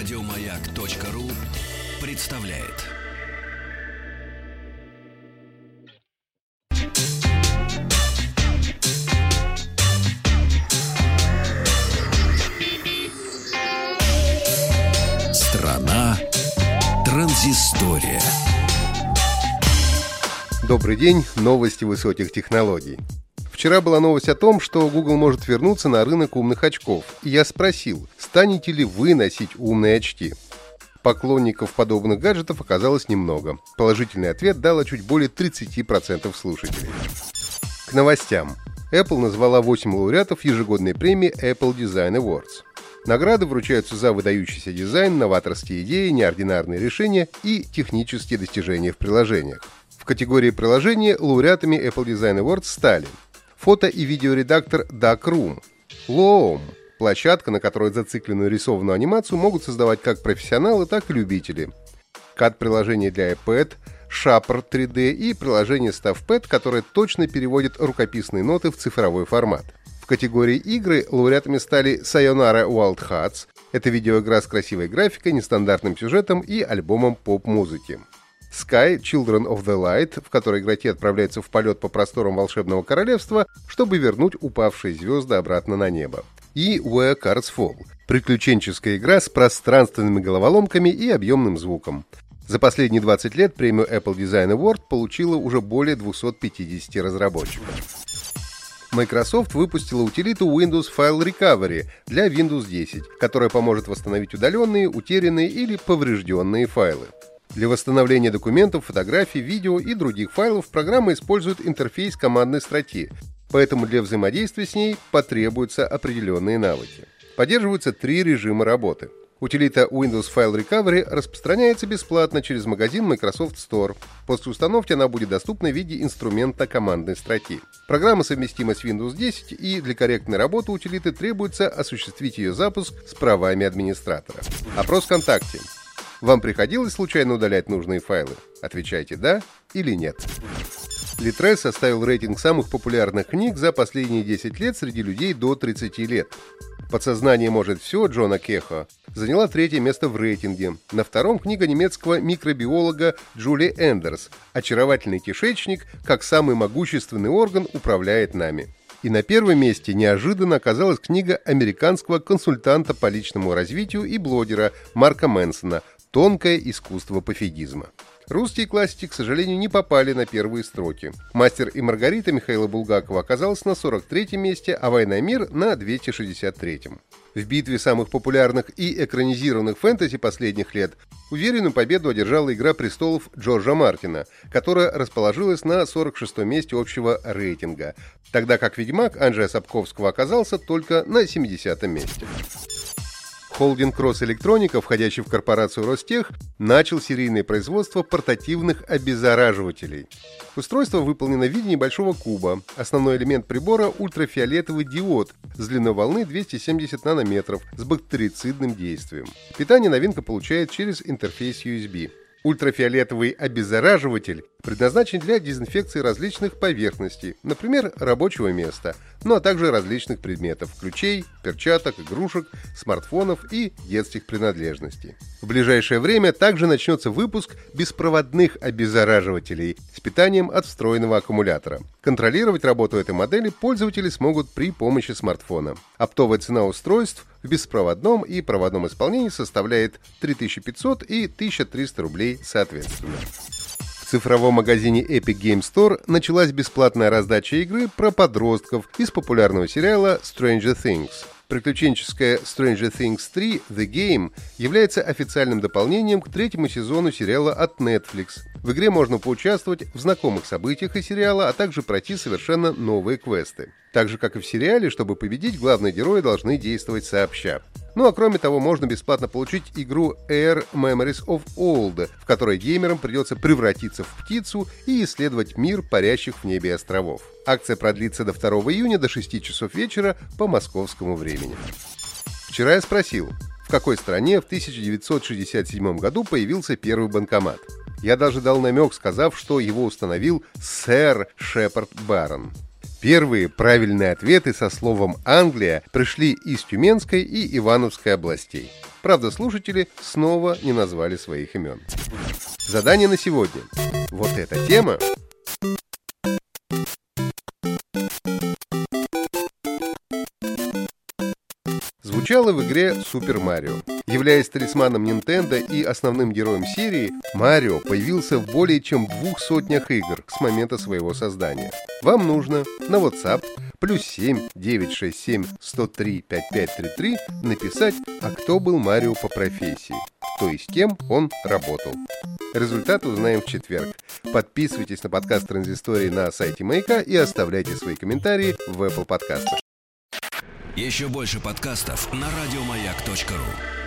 Радиомаяк.ру представляет. Страна транзистория. Добрый день, новости высоких технологий. Вчера была новость о том, что Google может вернуться на рынок умных очков. И я спросил, станете ли вы носить умные очки? Поклонников подобных гаджетов оказалось немного. Положительный ответ дало чуть более 30% слушателей. К новостям. Apple назвала 8 лауреатов ежегодной премии Apple Design Awards. Награды вручаются за выдающийся дизайн, новаторские идеи, неординарные решения и технические достижения в приложениях. В категории приложения лауреатами Apple Design Awards стали фото- и видеоредактор Darkroom, Loom, площадка, на которой зацикленную рисованную анимацию могут создавать как профессионалы, так и любители, CAD-приложение для iPad, Shapr 3D и приложение StuffPad, которое точно переводит рукописные ноты в цифровой формат. В категории игры лауреатами стали Sayonara Wild Hearts, это видеоигра с красивой графикой, нестандартным сюжетом и альбомом поп-музыки. Sky Children of the Light, в которой игроки отправляются в полет по просторам волшебного королевства, чтобы вернуть упавшие звезды обратно на небо. И Where Cards Fall — приключенческая игра с пространственными головоломками и объемным звуком. За последние 20 лет премию Apple Design Award получила уже более 250 разработчиков. Microsoft выпустила утилиту Windows File Recovery для Windows 10, которая поможет восстановить удаленные, утерянные или поврежденные файлы. Для восстановления документов, фотографий, видео и других файлов программа использует интерфейс командной строки, поэтому для взаимодействия с ней потребуются определенные навыки. Поддерживаются три режима работы. Утилита Windows File Recovery распространяется бесплатно через магазин Microsoft Store. После установки она будет доступна в виде инструмента командной строки. Программа совместима с Windows 10 и для корректной работы утилиты требуется осуществить ее запуск с правами администратора. Опрос ВКонтакте. Вам приходилось случайно удалять нужные файлы? Отвечайте «да» или «нет». Литрес составил рейтинг самых популярных книг за последние 10 лет среди людей до 30 лет. «Подсознание может все» Джона Кехо заняла третье место в рейтинге. На втором книга немецкого микробиолога Джули Эндерс «Очаровательный кишечник, как самый могущественный орган управляет нами». И на первом месте неожиданно оказалась книга американского консультанта по личному развитию и блогера Марка Мэнсона «Тонкое искусство пофигизма». Русские классики, к сожалению, не попали на первые строки. «Мастер и Маргарита» Михаила Булгакова оказалась на 43-м месте, а «Война и мир» на 263-м. В битве самых популярных и экранизированных фэнтези последних лет уверенную победу одержала «Игра престолов» Джорджа Мартина, которая расположилась на 46-м месте общего рейтинга, тогда как «Ведьмак» Анджея Сапковского оказался только на 70-м месте. Холдинг Кросс-Электроника, входящий в корпорацию Ростех, начал серийное производство портативных обеззараживателей. Устройство выполнено в виде небольшого куба. Основной элемент прибора – ультрафиолетовый диод с длиной волны 270 нанометров с бактерицидным действием. Питание новинка получает через интерфейс USB. Ультрафиолетовый обеззараживатель предназначен для дезинфекции различных поверхностей, например, рабочего места, ну а также различных предметов, ключей, перчаток, игрушек, смартфонов и детских принадлежностей. В ближайшее время также начнется выпуск беспроводных обеззараживателей с питанием от встроенного аккумулятора. Контролировать работу этой модели пользователи смогут при помощи смартфона. Оптовая цена устройств в беспроводном и проводном исполнении составляет 3500 и 1300 рублей соответственно. В цифровом магазине Epic Game Store началась бесплатная раздача игры про подростков из популярного сериала Stranger Things. Приключенческая Stranger Things 3 The Game является официальным дополнением к третьему сезону сериала от Netflix. В игре можно поучаствовать в знакомых событиях из сериала, а также пройти совершенно новые квесты. Так же, как и в сериале, чтобы победить, главные герои должны действовать сообща. Ну а кроме того, можно бесплатно получить игру Air Memories of Old, в которой геймерам придется превратиться в птицу и исследовать мир парящих в небе островов. Акция продлится до 2 июня до 6 часов вечера по московскому времени. Вчера я спросил, в какой стране в 1967 году появился первый банкомат. Я даже дал намек, сказав, что его установил сэр Шепард Барон. Первые правильные ответы со словом «Англия» пришли из Тюменской и Ивановской областей. Правда, слушатели снова не назвали своих имен. Задание на сегодня. Вот эта тема звучала в игре Super Mario. Являясь талисманом Nintendo и основным героем серии, Марио появился в более чем двух сотнях игр с момента своего создания. Вам нужно на WhatsApp плюс 7 967 103 5533 написать, а кто был Марио по профессии, то есть кем он работал. Результат узнаем в четверг. Подписывайтесь на подкаст Транзистории на сайте Маяка и оставляйте свои комментарии в Apple подкастах. Еще больше подкастов на радиомаяк.ру.